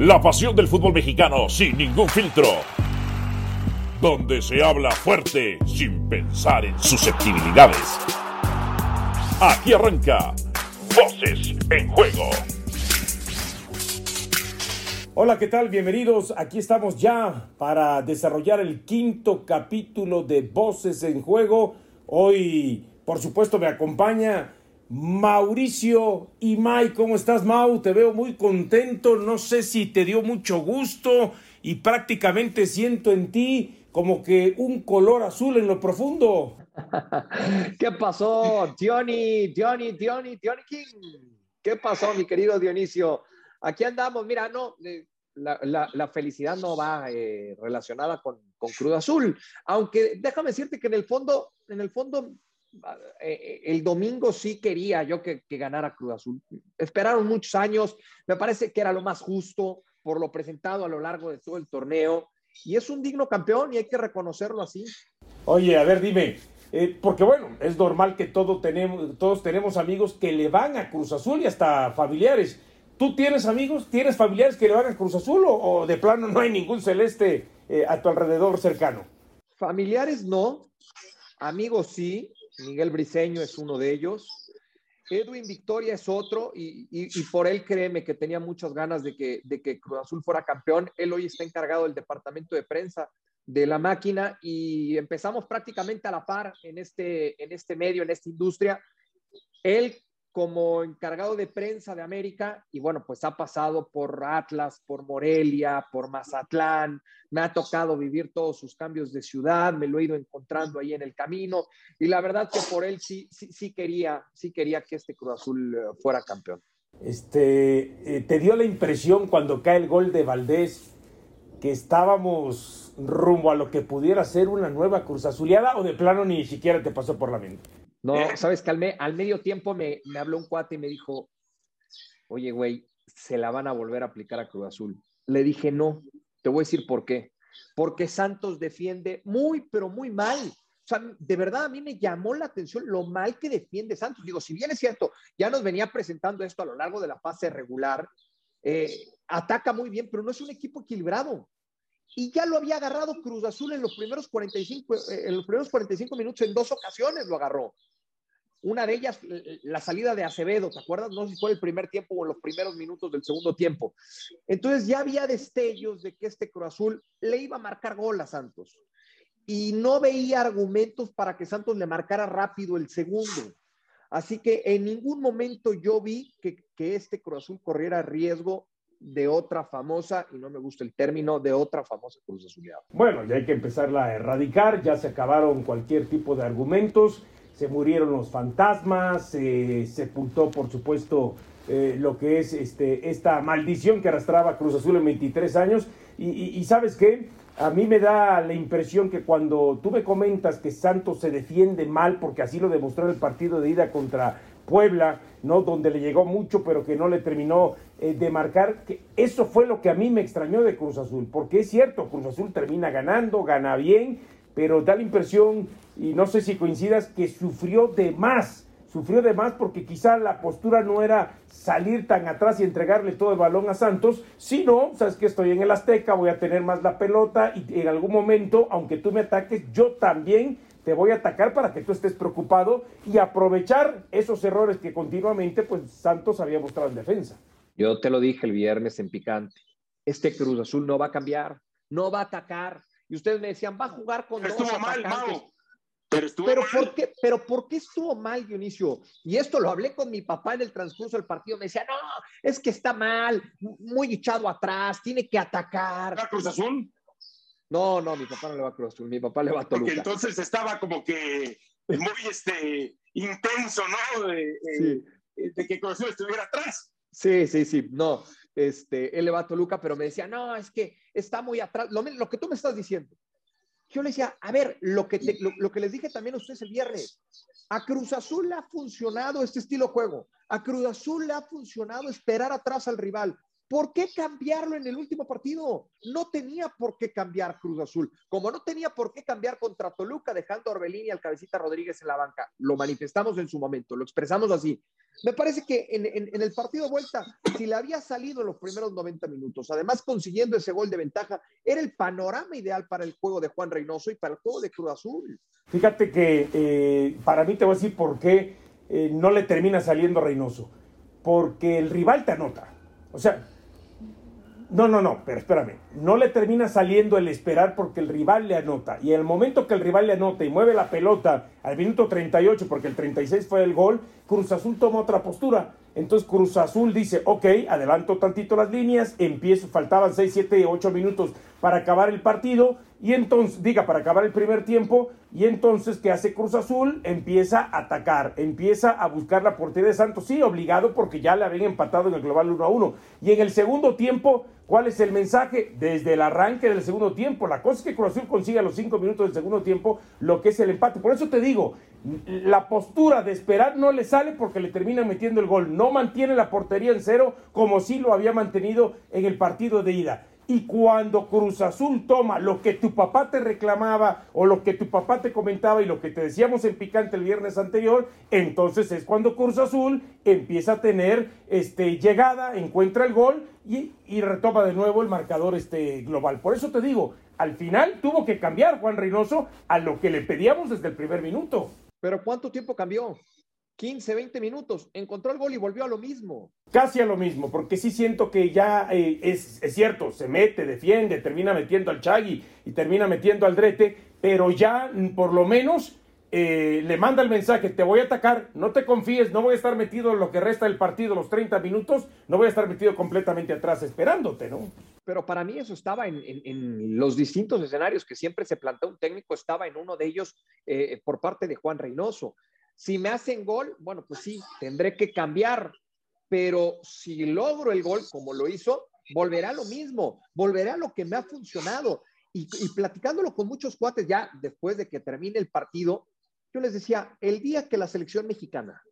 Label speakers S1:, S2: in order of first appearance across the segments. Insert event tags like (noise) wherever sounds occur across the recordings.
S1: La pasión del fútbol mexicano sin ningún filtro. Donde se habla fuerte sin pensar en susceptibilidades. Aquí arranca Voces en Juego.
S2: Hola, ¿qué tal? Bienvenidos. Aquí estamos ya para desarrollar el quinto capítulo de Voces en Juego. Hoy, por supuesto, me acompaña Mauricio y Mai, ¿cómo estás, Mau? Te veo muy contento, no sé si te dio mucho gusto y prácticamente siento en ti como que un color azul en lo profundo. (laughs)
S3: ¿Qué pasó, Diony, Diony, Diony, Diony King? ¿Qué pasó, mi querido Dionisio? Aquí andamos, mira, no, eh, la, felicidad no va eh, relacionada con, con Azul, aunque déjame decirte que en el fondo, en el fondo el domingo sí quería yo que, ganara Cruz Azul. Esperaron muchos años, me parece que era lo más justo por lo presentado a lo largo de todo el torneo y es un digno campeón y hay que reconocerlo así.
S2: Oye, a ver, dime, eh, porque bueno, es normal que todo tenemos, todos tenemos amigos que le van a Cruz Azul y hasta familiares. ¿Tú tienes amigos, tienes familiares que le van a Cruz Azul o, de plano no hay ningún celeste a tu alrededor cercano?
S3: Familiares no, amigos sí, Miguel Briseño es uno de ellos. Edwin Victoria es otro y, por él créeme que tenía muchas ganas de que, de que Cruz Azul fuera campeón. Él hoy está encargado del departamento de prensa de la máquina y empezamos prácticamente a la par en este, en este medio, en esta industria. Él como encargado de prensa de América y bueno, pues ha pasado por Atlas, por Morelia, por Mazatlán, me ha tocado vivir todos sus cambios de ciudad, me lo he ido encontrando ahí en el camino y la verdad que por él sí, sí, quería, sí quería que este Cruz Azul eh, fuera campeón.
S2: Este, eh, ¿te dio la impresión cuando cae el gol de Valdés que estábamos rumbo a lo que pudiera ser una nueva Cruz Azuleada o de plano ni siquiera te pasó por la mente?
S3: No, eh. sabes que al, medio tiempo me, me, habló un cuate y me dijo, oye, güey, se la van a volver a aplicar a Cruz Azul. Le dije, no, te voy a decir por qué. Porque Santos defiende muy, pero muy mal. O sea, de verdad a mí me llamó la atención lo mal que defiende Santos. Digo, si bien es cierto, ya nos venía presentando esto a lo largo de la fase regular, eh, ataca muy bien, pero no es un equipo equilibrado y ya lo había agarrado Cruz Azul en los primeros 45, eh, en los primeros 45 minutos, en dos ocasiones lo agarró. Una de ellas, la salida de Acevedo, ¿te acuerdas? No sé si fue el primer tiempo o los primeros minutos del segundo tiempo. Entonces ya había destellos de que este Cruz Azul le iba a marcar gol a Santos. Y no veía argumentos para que Santos le marcara rápido el segundo. Así que en ningún momento yo vi que, que este Cruz Azul corriera riesgo de otra famosa, y no me gusta el término, de otra famosa Cruz Azulada.
S2: Bueno, ya hay que empezarla a erradicar, ya se acabaron cualquier tipo de argumentos, se murieron los fantasmas, se sepultó, por supuesto, eh, lo que es este, esta maldición que arrastraba Cruz Azul en 23 años. Y, sabes qué, a mí me da la impresión que cuando tú me comentas que Santos se defiende mal, porque así lo demostró en el partido de ida contra Puebla, ¿no? Donde le llegó mucho, pero que no le terminó eh, de marcar. Que eso fue lo que a mí me extrañó de Cruz Azul, porque es cierto, Cruz Azul termina ganando, gana bien, pero da la impresión, y no sé si coincidas, que sufrió de más. Sufrió de más porque quizá la postura no era salir tan atrás y entregarle todo el balón a Santos, sino, sabes que estoy en el Azteca, voy a tener más la pelota y en algún momento, aunque tú me ataques, yo también te voy a atacar para que tú estés preocupado y aprovechar esos errores que continuamente pues Santos había mostrado en defensa.
S3: Yo te lo dije el viernes en Picante. Este Cruz Azul no va a cambiar, no va a atacar. Y ustedes me decían, va a jugar con
S4: Pero estuvo mal,
S3: Pero, estuvo pero, ¿por qué, pero ¿por qué estuvo mal, Dionisio? Y esto lo hablé con mi papá en el transcurso del partido. Me decía, no, es que está mal, muy echado atrás, tiene que atacar.
S4: Cruz Azul?
S3: No, no, mi papá no le va a Cruz Azul, mi papá le va a Toluca.
S4: Porque entonces estaba como que muy este, intenso, ¿no? De, de que Cruz Azul estuviera atrás.
S3: Sí, sí, sí, no, este, él le va a Toluca, pero me decía, no, es que está muy atrás, lo, que tú me estás diciendo. Yo le decía, a ver, lo que, lo, lo, que les dije también a ustedes el viernes, a Cruz Azul le ha funcionado este estilo juego, a Cruz Azul le ha funcionado esperar atrás al rival, ¿Por qué cambiarlo en el último partido? No tenía por qué cambiar Cruz Azul, como no tenía por qué cambiar contra Toluca dejando a Orbelín y al Cabecita Rodríguez en la banca. Lo manifestamos en su momento, lo expresamos así. Me parece que en, el partido de vuelta, si le había salido en los primeros 90 minutos, además consiguiendo ese gol de ventaja, era el panorama ideal para el juego de Juan Reynoso y para el juego de Cruz Azul.
S2: Fíjate que eh, para mí te voy a decir por qué eh, no le termina saliendo Reynoso. Porque el rival te anota. O sea, no, no, no, pero espérame. No le termina saliendo el esperar porque el rival le anota. Y el momento que el rival le anota y mueve la pelota al minuto 38, porque el 36 fue el gol, Cruz Azul toma otra postura. Entonces Cruz Azul dice, ok, adelanto tantito las líneas, empiezo, faltaban 6, 7, 8 minutos para acabar el partido, y entonces, diga, para acabar el primer tiempo, y entonces, ¿qué hace Cruz Azul? Empieza a atacar, empieza a buscar la portería de Santos, sí, obligado porque ya le habían empatado en el global 1 a 1. Y en el segundo tiempo, ¿cuál es el mensaje? Desde el arranque del segundo tiempo, la cosa es que Cruz Azul consiga los 5 minutos del segundo tiempo lo que es el empate. Por eso te digo, la postura de esperar no le sale porque le terminan metiendo el gol. No mantiene la portería en cero como si lo había mantenido en el partido de ida. Y cuando Cruz Azul toma lo que tu papá te reclamaba o lo que tu papá te comentaba y lo que te decíamos en picante el viernes anterior, entonces es cuando Cruz Azul empieza a tener este, llegada, encuentra el gol y, y retoma de nuevo el marcador este, global. Por eso te digo, al final tuvo que cambiar Juan Reynoso a lo que le pedíamos desde el primer minuto.
S3: Pero ¿cuánto tiempo cambió? 15, 20 minutos, encontró el gol y volvió a lo mismo.
S2: Casi a lo mismo, porque sí siento que ya eh, es, cierto, se mete, defiende, termina metiendo al Chagui y termina metiendo al Drete, pero ya mm, por lo menos eh, le manda el mensaje, te voy a atacar, no te confíes, no voy a estar metido en lo que resta del partido, los 30 minutos, no voy a estar metido completamente atrás esperándote, ¿no?
S3: Pero para mí eso estaba en, en, los distintos escenarios que siempre se plantea un técnico, estaba en uno de ellos eh, por parte de Juan Reynoso. Si me hacen gol, bueno, pues sí, tendré que cambiar, pero si logro el gol como lo hizo, volverá lo mismo, volverá lo que me ha funcionado. Y, platicándolo con muchos cuates ya después de que termine el partido, yo les decía, el día que la selección mexicana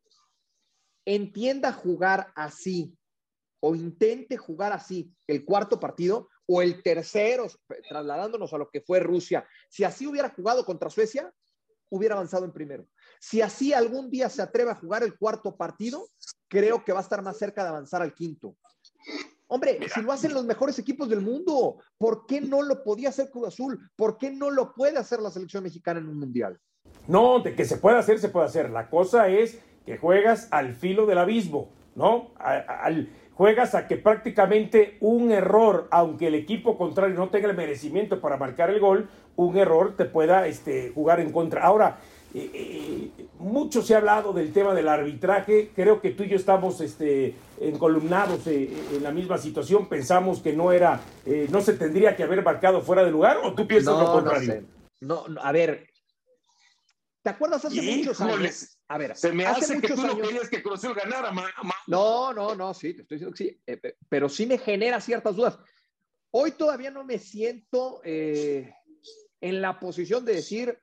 S3: entienda jugar así o intente jugar así el cuarto partido o el tercero, trasladándonos a lo que fue Rusia, si así hubiera jugado contra Suecia, hubiera avanzado en primero. Si así algún día se atreve a jugar el cuarto partido, creo que va a estar más cerca de avanzar al quinto. Hombre, si lo hacen los mejores equipos del mundo, ¿por qué no lo podía hacer Cruz Azul? ¿Por qué no lo puede hacer la selección mexicana en un mundial?
S2: No, de que se puede hacer, se puede hacer. La cosa es que juegas al filo del abismo, ¿no? Al, juegas a que prácticamente un error, aunque el equipo contrario no tenga el merecimiento para marcar el gol, un error te pueda este, jugar en contra. Ahora, eh, eh, mucho se ha hablado del tema del arbitraje. Creo que tú y yo estamos este, encolumnados eh, en la misma situación. Pensamos que no era, no se tendría que haber marcado fuera de lugar, o tú piensas lo contrario.
S3: No, a ver. ¿Te acuerdas hace muchos años?
S4: A ver, se me hace, que tú no querías que Cruz ganara,
S3: No, no, no, sí, te estoy diciendo que sí, pero sí me genera ciertas dudas. Hoy todavía no me siento en la posición de decir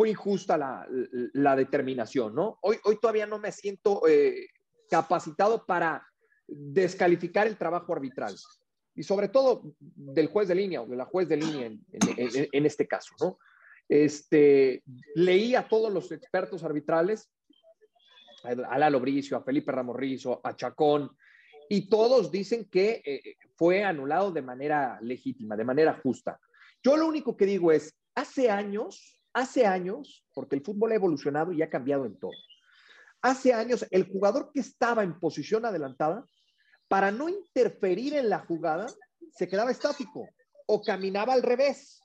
S3: fue injusta la, determinación, ¿no? Hoy, hoy todavía no me siento eh, capacitado para descalificar el trabajo arbitral y sobre todo del juez de línea o de la juez de línea en, este caso, ¿no? Este, leí a todos los expertos arbitrales, a Lalo Bricio, a Felipe Ramorrizo, a Chacón, y todos dicen que eh, fue anulado de manera legítima, de manera justa. Yo lo único que digo es, hace años Hace años, porque el fútbol ha evolucionado y ha cambiado en todo, hace años el jugador que estaba en posición adelantada, para no interferir en la jugada, se quedaba estático o caminaba al revés.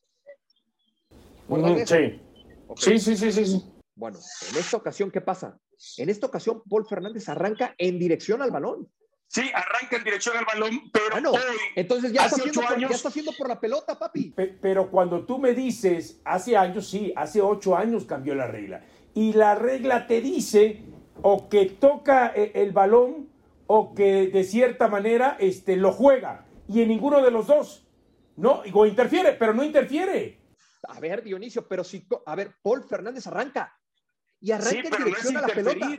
S2: sí. sí, sí, sí, sí.
S3: Bueno, en esta ocasión, ¿qué pasa? En esta ocasión, Paul Fernández arranca en dirección al balón.
S4: Sí, arranca en dirección al balón, pero hoy,
S3: entonces ya está, haciendo por, ya está haciendo por la pelota, papi.
S2: pero cuando tú me dices, hace años, sí, hace ocho años cambió la regla. Y la regla te dice o que toca eh, el balón o que de cierta manera este, lo juega. Y en ninguno de los dos. No, o interfiere, pero no interfiere.
S3: A ver, Dionisio, pero si, a ver, Paul Fernández arranca. Y arranca en dirección a la pelota.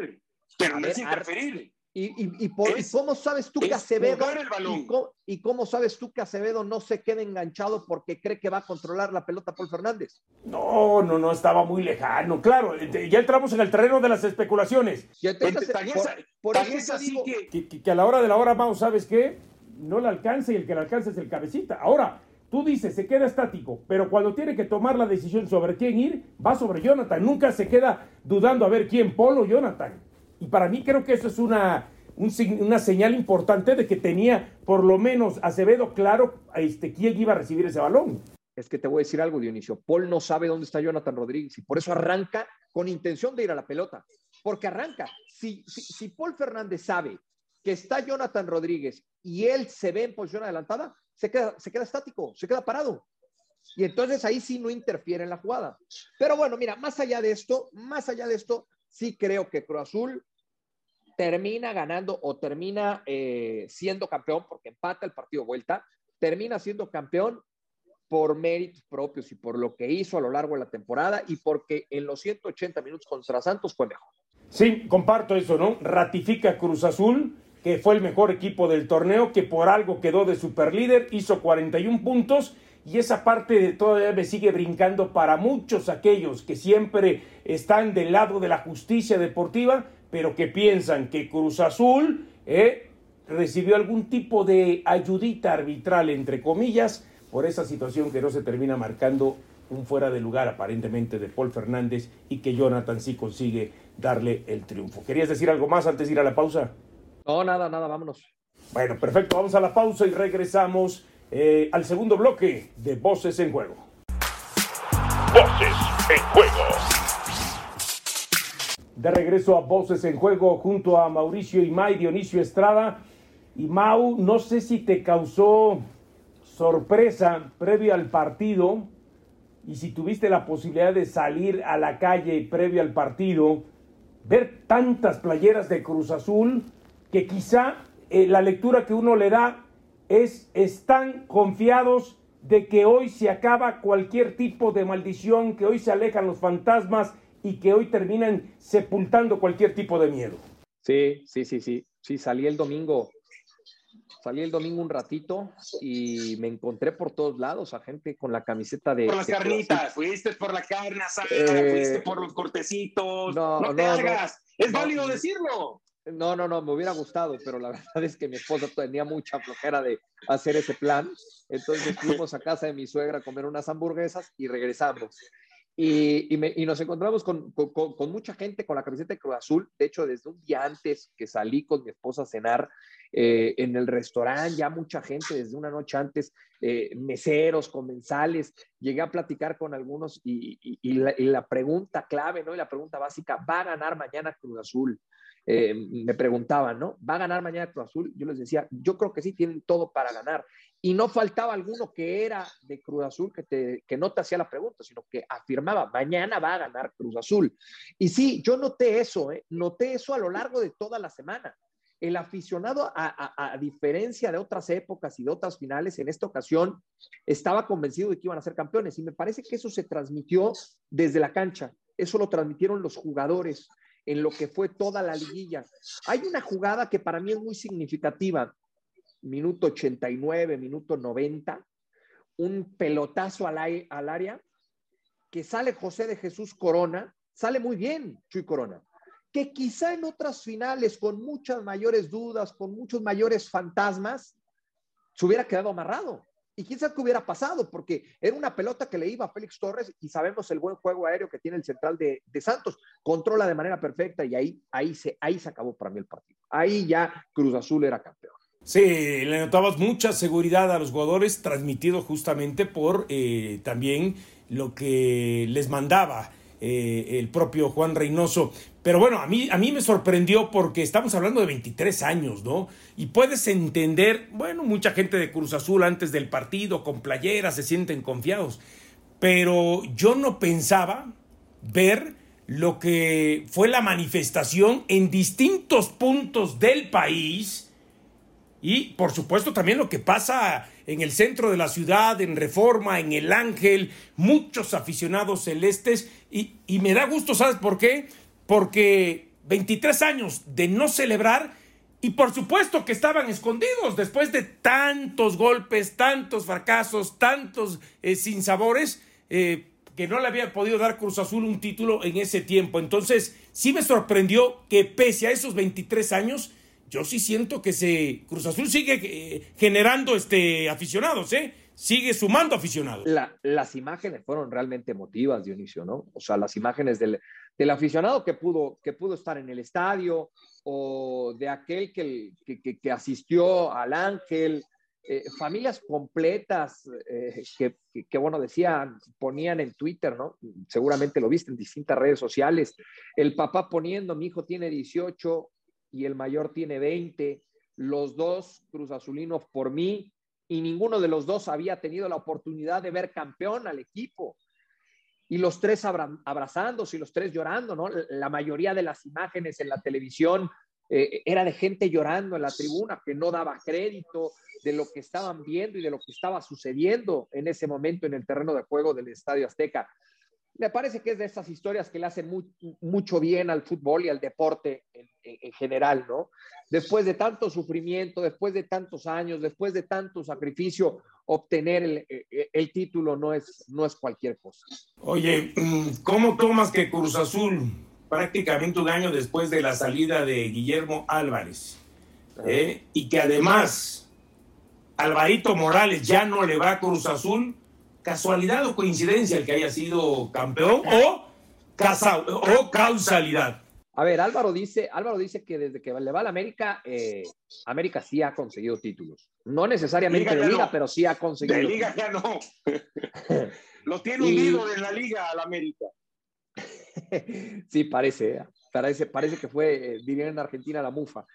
S4: Pero no es interferir.
S3: Y, cómo sabes tú que Acevedo y cómo, sabes tú que Acevedo no se queda enganchado porque cree que va a controlar la pelota Paul Fernández?
S2: No, no, no, estaba muy lejano. Claro, ya entramos en el terreno de las especulaciones. por, eso digo... que... Que, a la hora de la hora, vamos, ¿sabes qué? No le alcanza y el que le alcanza es el cabecita. Ahora, tú dices, se queda estático, pero cuando tiene que tomar la decisión sobre quién ir, va sobre Jonathan. Nunca se queda dudando a ver quién, Polo o Jonathan. Y para mí creo que eso es una, una señal importante de que tenía por lo menos Acevedo claro este, quién iba a recibir ese balón.
S3: Es que te voy a decir algo, Dionisio. Paul no sabe dónde está Jonathan Rodríguez y por eso arranca con intención de ir a la pelota. Porque arranca. Si, si, Paul Fernández sabe que está Jonathan Rodríguez y él se ve en posición adelantada, se queda, se queda estático, se queda parado. Y entonces ahí sí no interfiere en la jugada. Pero bueno, mira, más allá de esto, más allá de esto, sí creo que Cruz Azul termina ganando o termina eh, siendo campeón porque empata el partido vuelta, termina siendo campeón por méritos propios y por lo que hizo a lo largo de la temporada y porque en los 180 minutos contra Santos fue mejor.
S2: Sí, comparto eso, ¿no? Ratifica Cruz Azul, que fue el mejor equipo del torneo, que por algo quedó de superlíder, hizo 41 puntos y esa parte todavía me sigue brincando para muchos aquellos que siempre están del lado de la justicia deportiva, pero que piensan que Cruz Azul eh, recibió algún tipo de ayudita arbitral, entre comillas, por esa situación que no se termina marcando un fuera de lugar aparentemente de Paul Fernández y que Jonathan sí consigue darle el triunfo. ¿Querías decir algo más antes de ir a la pausa?
S3: No, nada, nada, vámonos.
S2: Bueno, perfecto, vamos a la pausa y regresamos eh, al segundo bloque de Voces en Juego.
S1: Voces en Juego.
S2: De regreso a Voces en Juego junto a Mauricio Imay, Dionisio Estrada. Y Mau, no sé si te causó sorpresa previo al partido y si tuviste la posibilidad de salir a la calle previo al partido, ver tantas playeras de Cruz Azul que quizá eh, la lectura que uno le da es, están confiados de que hoy se acaba cualquier tipo de maldición, que hoy se alejan los fantasmas y que hoy terminan sepultando cualquier tipo de miedo.
S3: Sí, sí, sí, sí. Sí, salí el domingo, salí el domingo un ratito y me encontré por todos lados a gente con la camiseta de.
S4: Por las carnitas, fuiste por la carne asada, eh, fuiste por los cortecitos. No, no te hagas, es válido decirlo.
S3: No, no, no, me hubiera gustado, pero la (laughs) verdad es que mi esposa tenía mucha flojera de hacer ese plan. Entonces fuimos a casa de mi suegra a comer unas hamburguesas y regresamos. Y, y, nos encontramos con, con, mucha gente con la camiseta de Cruz Azul. De hecho, desde un día antes que salí con mi esposa a cenar eh, en el restaurante, ya mucha gente desde una noche antes, eh, meseros, comensales, llegué a platicar con algunos y, y, la, y, la, pregunta clave, ¿no? Y la pregunta básica, ¿va a ganar mañana Cruz Azul? Eh, me preguntaban, ¿no? ¿Va a ganar mañana Cruz Azul? Yo les decía, yo creo que sí, tienen todo para ganar. Y no faltaba alguno que era de Cruz Azul que, te, no te hacía la pregunta, sino que afirmaba, mañana va a ganar Cruz Azul. Y sí, yo noté eso, ¿eh? noté eso a lo largo de toda la semana. El aficionado, a, a, diferencia de otras épocas y de otras finales, en esta ocasión estaba convencido de que iban a ser campeones. Y me parece que eso se transmitió desde la cancha. Eso lo transmitieron los jugadores en lo que fue toda la liguilla. Hay una jugada que para mí es muy significativa. Minuto 89, minuto 90, un pelotazo al, al área que sale José de Jesús Corona, sale muy bien Chuy Corona, que quizá en otras finales con muchas mayores dudas, con muchos mayores fantasmas, se hubiera quedado amarrado. Y quién sabe qué hubiera pasado, porque era una pelota que le iba a Félix Torres y sabemos el buen juego aéreo que tiene el central de, Santos. Controla de manera perfecta y ahí, ahí, se, ahí se acabó para mí el partido. Ahí ya Cruz Azul era campeón.
S2: Sí, le notabas mucha seguridad a los jugadores, transmitido justamente por eh, también lo que les mandaba eh, el propio Juan Reynoso. Pero bueno, a mí, a mí me sorprendió porque estamos hablando de 23 años, ¿no? Y puedes entender, bueno, mucha gente de Cruz Azul antes del partido con playeras se sienten confiados, pero yo no pensaba ver lo que fue la manifestación en distintos puntos del país y por supuesto también lo que pasa en el centro de la ciudad, en Reforma, en El Ángel, muchos aficionados celestes y, me da gusto, ¿sabes por qué? Porque 23 años de no celebrar Y por supuesto que estaban escondidos después de tantos golpes, tantos fracasos, tantos eh, sinsabores, eh, que no le había podido dar Cruz Azul un título en ese tiempo. Entonces, sí me sorprendió que pese a esos 23 años, yo sí siento que se Cruz Azul sigue eh, generando este aficionados, ¿eh? Sigue sumando aficionados.
S3: las imágenes fueron realmente emotivas, Dionisio, ¿no? O sea, las imágenes del, aficionado que pudo, que pudo estar en el estadio o de aquel que, asistió al Ángel, eh, familias completas eh, que, bueno, decían, ponían en Twitter, ¿no? Seguramente lo viste en distintas redes sociales, el papá poniendo, mi hijo tiene 18 y el mayor tiene 20, los dos Cruz Azulinos por mí, y ninguno de los dos había tenido la oportunidad de ver campeón al equipo y los tres abrazándose y los tres llorando, ¿no? La mayoría de las imágenes en la televisión eh, era de gente llorando en la tribuna que no daba crédito de lo que estaban viendo y de lo que estaba sucediendo en ese momento en el terreno de juego del Estadio Azteca. Me parece que es de esas historias que le hacen mucho bien al fútbol y al deporte en, en, general, ¿no? Después de tanto sufrimiento, después de tantos años, después de tanto sacrificio, obtener el, el, título no es, no es cualquier cosa.
S2: Oye, ¿cómo tomas que Cruz Azul, prácticamente un año después de la salida de Guillermo Álvarez, eh, y que además Alvarito Morales ya no le va a Cruz Azul, casualidad o coincidencia el que haya sido campeón o, o causalidad?
S3: A ver, Álvaro dice, Álvaro dice que desde que le va a la América, eh, América sí ha conseguido títulos. No necesariamente de liga, pero sí ha conseguido.
S4: De liga ya no. (laughs) Lo tiene unido de la liga a la América. (laughs)
S3: sí, parece, ¿eh? parece, parece que fue, eh, dirían en Argentina, la mufa.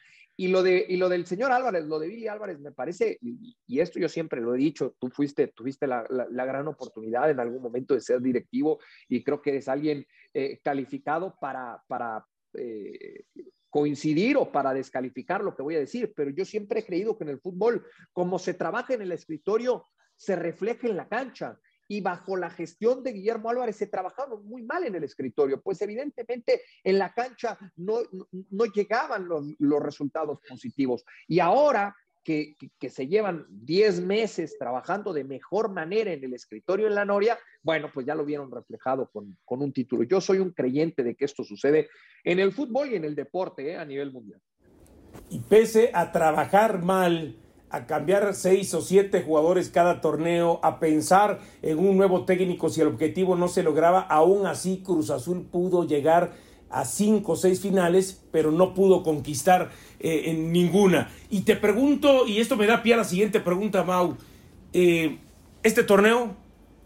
S3: Y lo, de, y lo del señor Álvarez, lo de Billy Álvarez, me parece, y, esto yo siempre lo he dicho, tú fuiste, tuviste la, la, gran oportunidad en algún momento de ser directivo y creo que eres alguien calificado para, para, eh, coincidir o para descalificar lo que voy a decir, pero yo siempre he creído que en el fútbol, como se trabaja en el escritorio, se refleja en la cancha. Y bajo la gestión de Guillermo Álvarez se trabajaron muy mal en el escritorio, pues evidentemente en la cancha no, no, llegaban los, los resultados positivos. Y ahora que, se llevan 10 meses trabajando de mejor manera en el escritorio en la Noria, bueno, pues ya lo vieron reflejado con, un título. Yo soy un creyente de que esto sucede en el fútbol y en el deporte ¿eh? a nivel mundial.
S2: Y pese a trabajar mal, a cambiar seis o siete jugadores cada torneo, a pensar en un nuevo técnico si el objetivo no se lograba, aún así Cruz Azul pudo llegar a cinco o seis finales, pero no pudo conquistar eh, en ninguna. Y te pregunto, y esto me da pie a la siguiente pregunta, Mau. Eh, este torneo,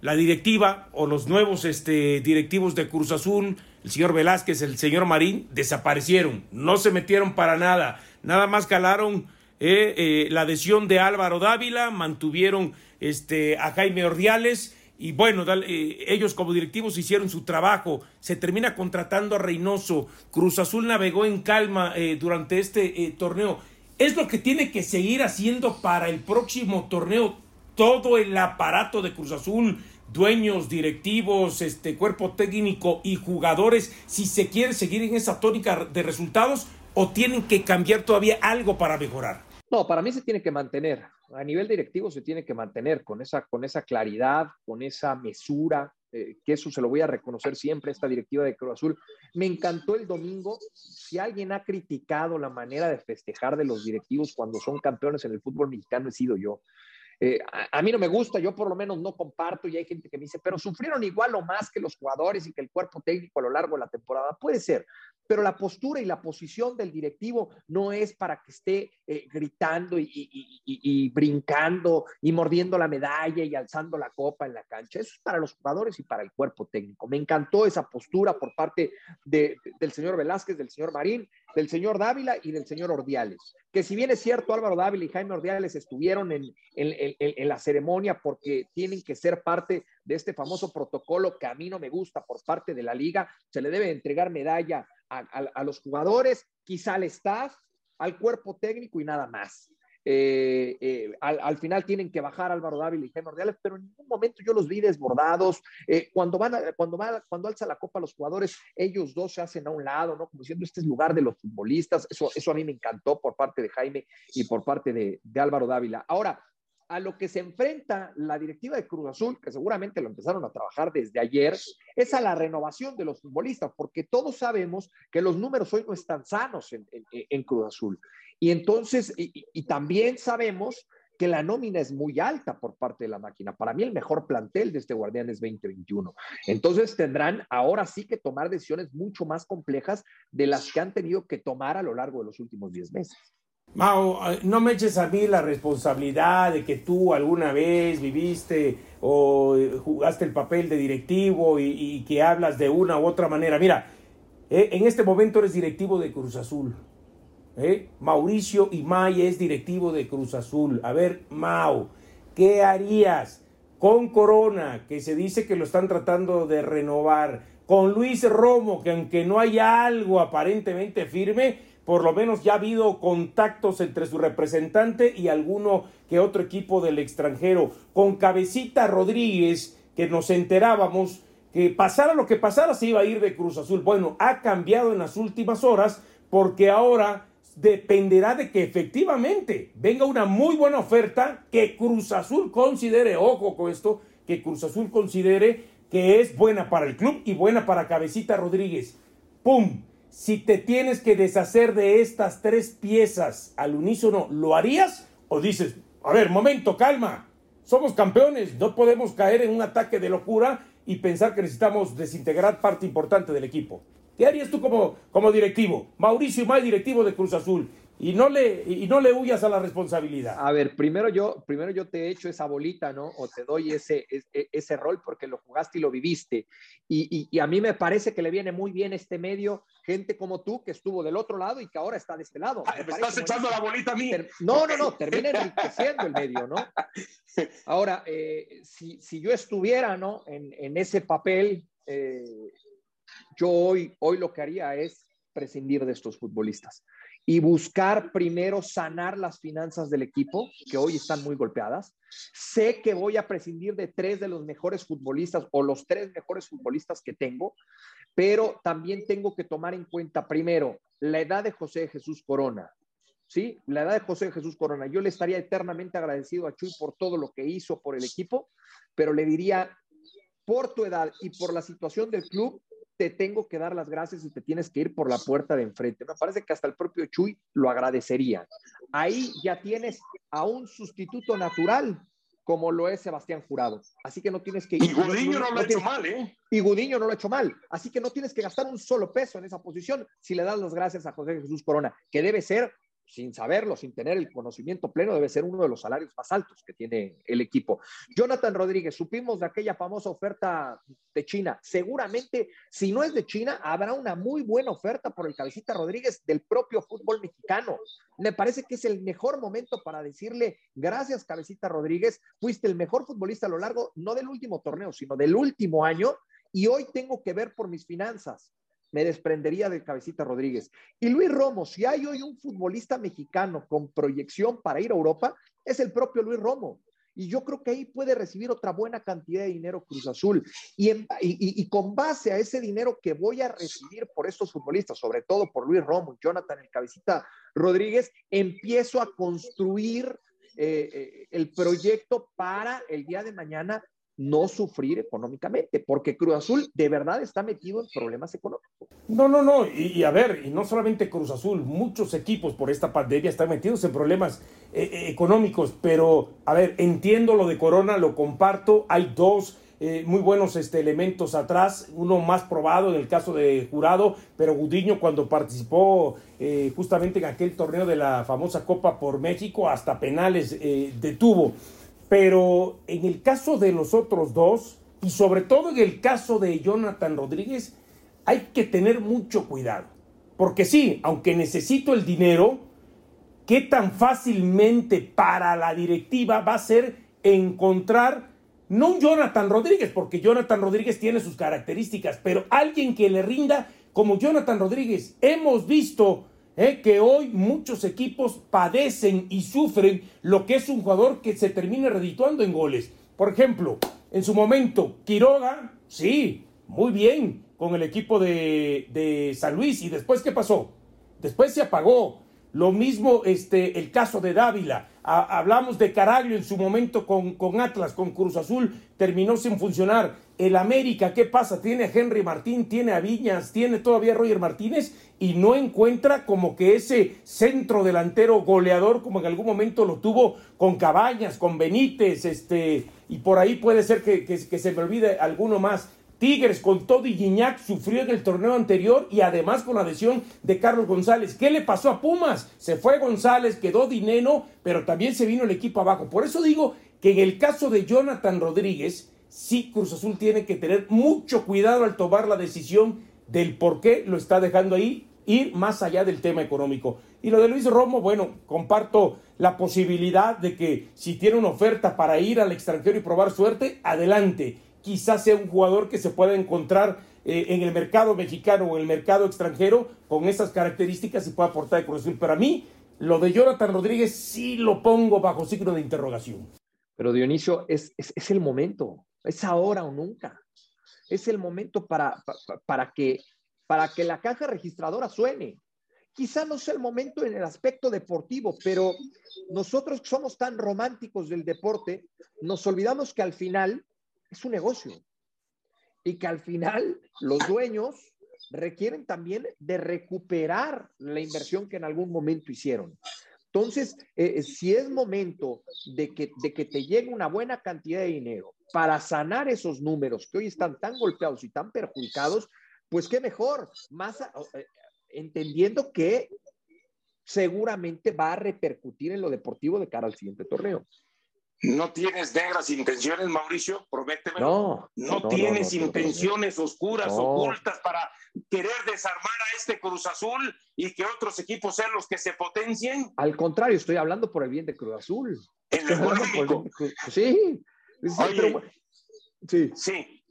S2: la directiva o los nuevos este, directivos de Cruz Azul, el señor Velázquez, el señor Marín, desaparecieron, no se metieron para nada, nada más calaron eh, la adhesión de Álvaro Dávila, mantuvieron este, a Jaime Ordiales y bueno, eh, ellos como directivos hicieron su trabajo, se termina contratando a Reynoso, Cruz Azul navegó en calma eh, durante este eh, torneo. Es lo que tiene que seguir haciendo para el próximo torneo todo el aparato de Cruz Azul, dueños, directivos, este cuerpo técnico y jugadores, si se quiere seguir en esa tónica de resultados o tienen que cambiar todavía algo para mejorar.
S3: No, para mí se tiene que mantener a nivel directivo se tiene que mantener con esa, con esa claridad, con esa mesura, eh, que eso se lo voy a reconocer siempre, esta directiva de Cruz Azul. Me encantó el domingo. Si alguien ha criticado la manera de festejar de los directivos cuando son campeones en el fútbol mexicano, he sido yo. Eh, a, mí no me gusta, yo por lo menos no comparto y hay gente que me dice, pero sufrieron igual o más que los jugadores y que el cuerpo técnico a lo largo de la temporada. Puede ser, pero la postura y la posición del directivo no es para que esté eh, gritando y, brincando y mordiendo la medalla y alzando la copa en la cancha. Eso es para los jugadores y para el cuerpo técnico. Me encantó esa postura por parte del señor Velázquez, del señor Marín, del señor Dávila y del señor Ordiales. Que si bien es cierto, Álvaro Dávila y Jaime Ordiales estuvieron en, la ceremonia porque tienen que ser parte de este famoso protocolo que a mí no me gusta por parte de la liga, se le debe entregar medalla a, los jugadores, quizá al staff, al cuerpo técnico y nada más. Eh, eh, al, final tienen que bajar Álvaro Dávila y Jaime Ordiales, pero en ningún momento yo los vi desbordados. Eh, cuando van, cuando va, cuando alza la copa los jugadores, ellos dos se hacen a un lado, ¿no? Como diciendo, este es lugar de los futbolistas. Eso, eso a mí me encantó por parte de Jaime y por parte de, de Álvaro Dávila. Ahora, a lo que se enfrenta la directiva de Cruz Azul, que seguramente lo empezaron a trabajar desde ayer, es a la renovación de los futbolistas, porque todos sabemos que los números hoy no están sanos en, en Cruz Azul. Y entonces, y, también sabemos que la nómina es muy alta por parte de la máquina. Para mí el mejor plantel de este Guardianes 2021. Entonces tendrán ahora sí que tomar decisiones mucho más complejas de las que han tenido que tomar a lo largo de los últimos 10 meses.
S2: Mao, no me eches a mí la responsabilidad de que tú alguna vez viviste o jugaste el papel de directivo y, que hablas de una u otra manera. Mira, eh, en este momento eres directivo de Cruz Azul. ¿eh? Mauricio Imay es directivo de Cruz Azul. A ver, Mau, ¿qué harías con Corona, que se dice que lo están tratando de renovar? Con Luis Romo, que aunque no haya algo aparentemente firme, por lo menos ya ha habido contactos entre su representante y alguno que otro equipo del extranjero. Con Cabecita Rodríguez, que nos enterábamos que pasara lo que pasara se iba a ir de Cruz Azul. Bueno, ha cambiado en las últimas horas porque ahora dependerá de que efectivamente venga una muy buena oferta que Cruz Azul considere, ojo con esto, que Cruz Azul considere que es buena para el club y buena para Cabecita Rodríguez. ¡Pum! Si te tienes que deshacer de estas tres piezas al unísono, ¿lo harías? ¿O dices, a ver, momento, calma, somos campeones, no podemos caer en un ataque de locura y pensar que necesitamos desintegrar parte importante del equipo? ¿Qué harías tú como, como directivo? Mauricio más directivo de Cruz Azul. Y no, le, y no le huyas a la responsabilidad.
S3: A ver, primero yo, primero yo te echo esa bolita, ¿no? O te doy ese, ese, ese rol porque lo jugaste y lo viviste. Y, y, a mí me parece que le viene muy bien este medio, gente como tú que estuvo del otro lado y que ahora está de este lado.
S4: me, estás echando la bolita a mí.
S3: No, no, no, termina enriqueciendo el medio, ¿no? Ahora, eh, si, si, yo estuviera, ¿no? En, en ese papel, eh, yo hoy, hoy lo que haría es prescindir de estos futbolistas y buscar primero sanar las finanzas del equipo, que hoy están muy golpeadas. Sé que voy a prescindir de tres de los mejores futbolistas o los tres mejores futbolistas que tengo, pero también tengo que tomar en cuenta primero la edad de José Jesús Corona. ¿Sí? La edad de José Jesús Corona. Yo le estaría eternamente agradecido a Chuy por todo lo que hizo por el equipo, pero le diría, por tu edad y por la situación del club, te tengo que dar las gracias y te tienes que ir por la puerta de enfrente. Me parece que hasta el propio Chuy lo agradecería. Ahí ya tienes a un sustituto natural como lo es Sebastián Jurado. Así que no tienes que...
S4: Y Gudiño no, lo ha hecho mal, ¿eh?
S3: Y Gudiño no lo ha hecho mal. Así que no tienes que gastar un solo peso en esa posición si le das las gracias a José Jesús Corona, que debe ser sin saberlo, sin tener el conocimiento pleno, debe ser uno de los salarios más altos que tiene el equipo. Jonathan Rodríguez, supimos de aquella famosa oferta de China. Seguramente, si no es de China, habrá una muy buena oferta por el cabecita Rodríguez del propio fútbol mexicano. Me parece que es el mejor momento para decirle, gracias cabecita Rodríguez, fuiste el mejor futbolista a lo largo, no del último torneo, sino del último año, y hoy tengo que ver por mis finanzas me desprendería del Cabecita Rodríguez. Y Luis Romo, si hay hoy un futbolista mexicano con proyección para ir a Europa, es el propio Luis Romo. Y yo creo que ahí puede recibir otra buena cantidad de dinero Cruz Azul. Y, y, con base a ese dinero que voy a recibir por estos futbolistas, sobre todo por Luis Romo, Jonathan, el cabecita Rodríguez, empiezo a construir eh, eh, el proyecto para el día de mañana no sufrir económicamente, porque Cruz Azul de verdad está metido en problemas económicos.
S2: No, no, no, y, a ver, y no solamente Cruz Azul, muchos equipos por esta pandemia están metidos en problemas eh, eh, económicos, pero a ver, entiendo lo de Corona, lo comparto, hay dos eh, muy buenos este, elementos atrás, uno más probado en el caso de Jurado, pero Gudiño cuando participó justamente en aquel torneo de la famosa Copa por México, hasta penales detuvo. Pero en el caso de los otros dos, y sobre todo en el caso de Jonathan Rodríguez, hay que tener mucho cuidado. Porque sí, aunque necesito el dinero, ¿qué tan fácilmente para la directiva va a ser encontrar, no un Jonathan Rodríguez, porque Jonathan Rodríguez tiene sus características, pero alguien que le rinda como Jonathan Rodríguez? Hemos visto ¿eh? que hoy muchos equipos padecen y sufren lo que es un jugador que se termina redituando en goles. Por ejemplo, en su momento, Quiroga, sí, muy bien con el equipo de, de San Luis. ¿Y después qué pasó? Después se apagó. Lo mismo este, el caso de Dávila. hablamos de Caraglio en su momento con, con, Atlas, con Cruz Azul, terminó sin funcionar. El América, ¿qué pasa? Tiene a Henry Martín, tiene a Viñas, tiene todavía a Roger Martínez y no encuentra como que ese centro delantero goleador como en algún momento lo tuvo con Cabañas, con Benítez, este, y por ahí puede ser que, que se me olvide alguno más. Tigres con todo y sufrió en el torneo anterior y además con la adhesión de Carlos González. ¿Qué le pasó a Pumas? Se fue González, quedó Dineno, pero también se vino el equipo abajo. Por eso digo que en el caso de Jonathan Rodríguez, sí Cruz Azul tiene que tener mucho cuidado al tomar la decisión del por qué lo está dejando ahí, ir más allá del tema económico. Y lo de Luis Romo, bueno, comparto la posibilidad de que si tiene una oferta para ir al extranjero y probar suerte, adelante quizás sea un jugador que se pueda encontrar eh, en el mercado mexicano o en el mercado extranjero con esas características y pueda aportar de Cruz Azul. Para mí, lo de Jonathan Rodríguez sí lo pongo bajo signo de interrogación.
S3: Pero Dionisio, es, es, el momento, es ahora o nunca. Es el momento para, para, que, para que la caja registradora suene. Quizá no sea el momento en el aspecto deportivo, pero nosotros somos tan románticos del deporte, nos olvidamos que al final es un negocio y que al final los dueños requieren también de recuperar la inversión que en algún momento hicieron. Entonces, eh, si es momento de que, de que te llegue una buena cantidad de dinero para sanar esos números que hoy están tan golpeados y tan perjudicados, pues qué mejor, más eh, entendiendo que seguramente va a repercutir en lo deportivo de cara al siguiente torneo.
S4: ¿No tienes negras intenciones, Mauricio? Prométeme. No. ¿No, tienes intenciones oscuras, ocultas para querer desarmar a este Cruz Azul y que otros equipos sean los que se potencien?
S3: Al contrario, estoy hablando por el bien de Cruz Azul.
S4: ¿En el
S3: Sí.
S4: sí. Sí.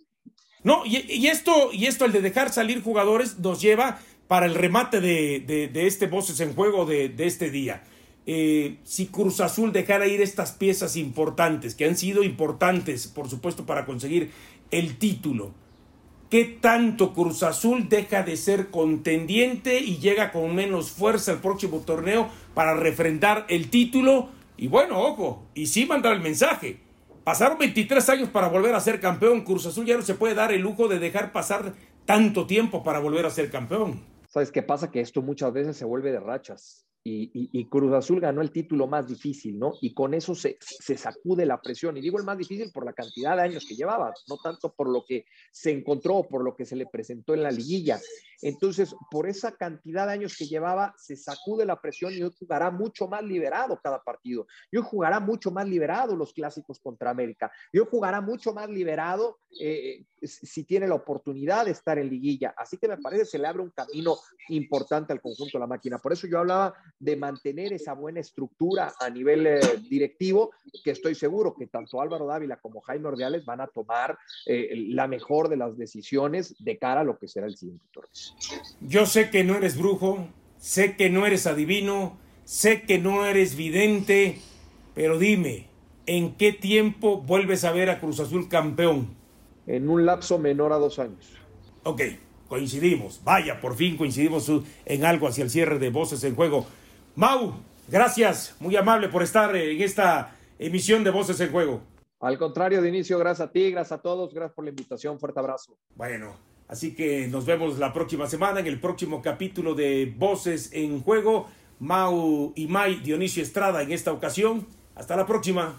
S2: No, y, esto, y esto, el de dejar salir jugadores, nos lleva para el remate de, este Voces en Juego de, de este día. Eh, si Cruz Azul dejara ir estas piezas importantes, que han sido importantes, por supuesto, para conseguir el título, ¿qué tanto Cruz Azul deja de ser contendiente y llega con menos fuerza al próximo torneo para refrendar el título? Y bueno, ojo, y sí mandar el mensaje. Pasaron 23 años para volver a ser campeón. Cruz Azul ya no se puede dar el lujo de dejar pasar tanto tiempo para volver a ser campeón.
S3: ¿Sabes qué pasa? Que esto muchas veces se vuelve de rachas y, Cruz Azul ganó el título más difícil, ¿no? Y con eso se, se, sacude la presión. Y digo el más difícil por la cantidad de años que llevaba, no tanto por lo que se encontró, por lo que se le presentó en la liguilla. Entonces, por esa cantidad de años que llevaba, se sacude la presión y hoy jugará mucho más liberado cada partido. Y hoy jugará mucho más liberado los clásicos contra América. Y hoy jugará mucho más liberado eh, si tiene la oportunidad de estar en liguilla. Así que me parece se le abre un camino importante al conjunto de la máquina. Por eso yo hablaba de mantener esa buena estructura a nivel eh, directivo, que estoy seguro que tanto Álvaro Dávila como Jaime Ordeales van a tomar eh, la mejor de las decisiones de cara a lo que será el siguiente torneo.
S2: Yo sé que no eres brujo, sé que no eres adivino, sé que no eres vidente, pero dime, ¿en qué tiempo vuelves a ver a Cruz Azul campeón?
S3: En un lapso menor a dos años.
S2: Ok, coincidimos. Vaya, por fin coincidimos en algo hacia el cierre de Voces en Juego. Mau, gracias, muy amable por estar en esta emisión de Voces en Juego.
S3: Al contrario, de inicio, gracias a ti, gracias a todos, gracias por la invitación, fuerte abrazo.
S2: Bueno, así que nos vemos la próxima semana en el próximo capítulo de Voces en Juego. Mau y Mai Dionisio Estrada en esta ocasión. Hasta la próxima.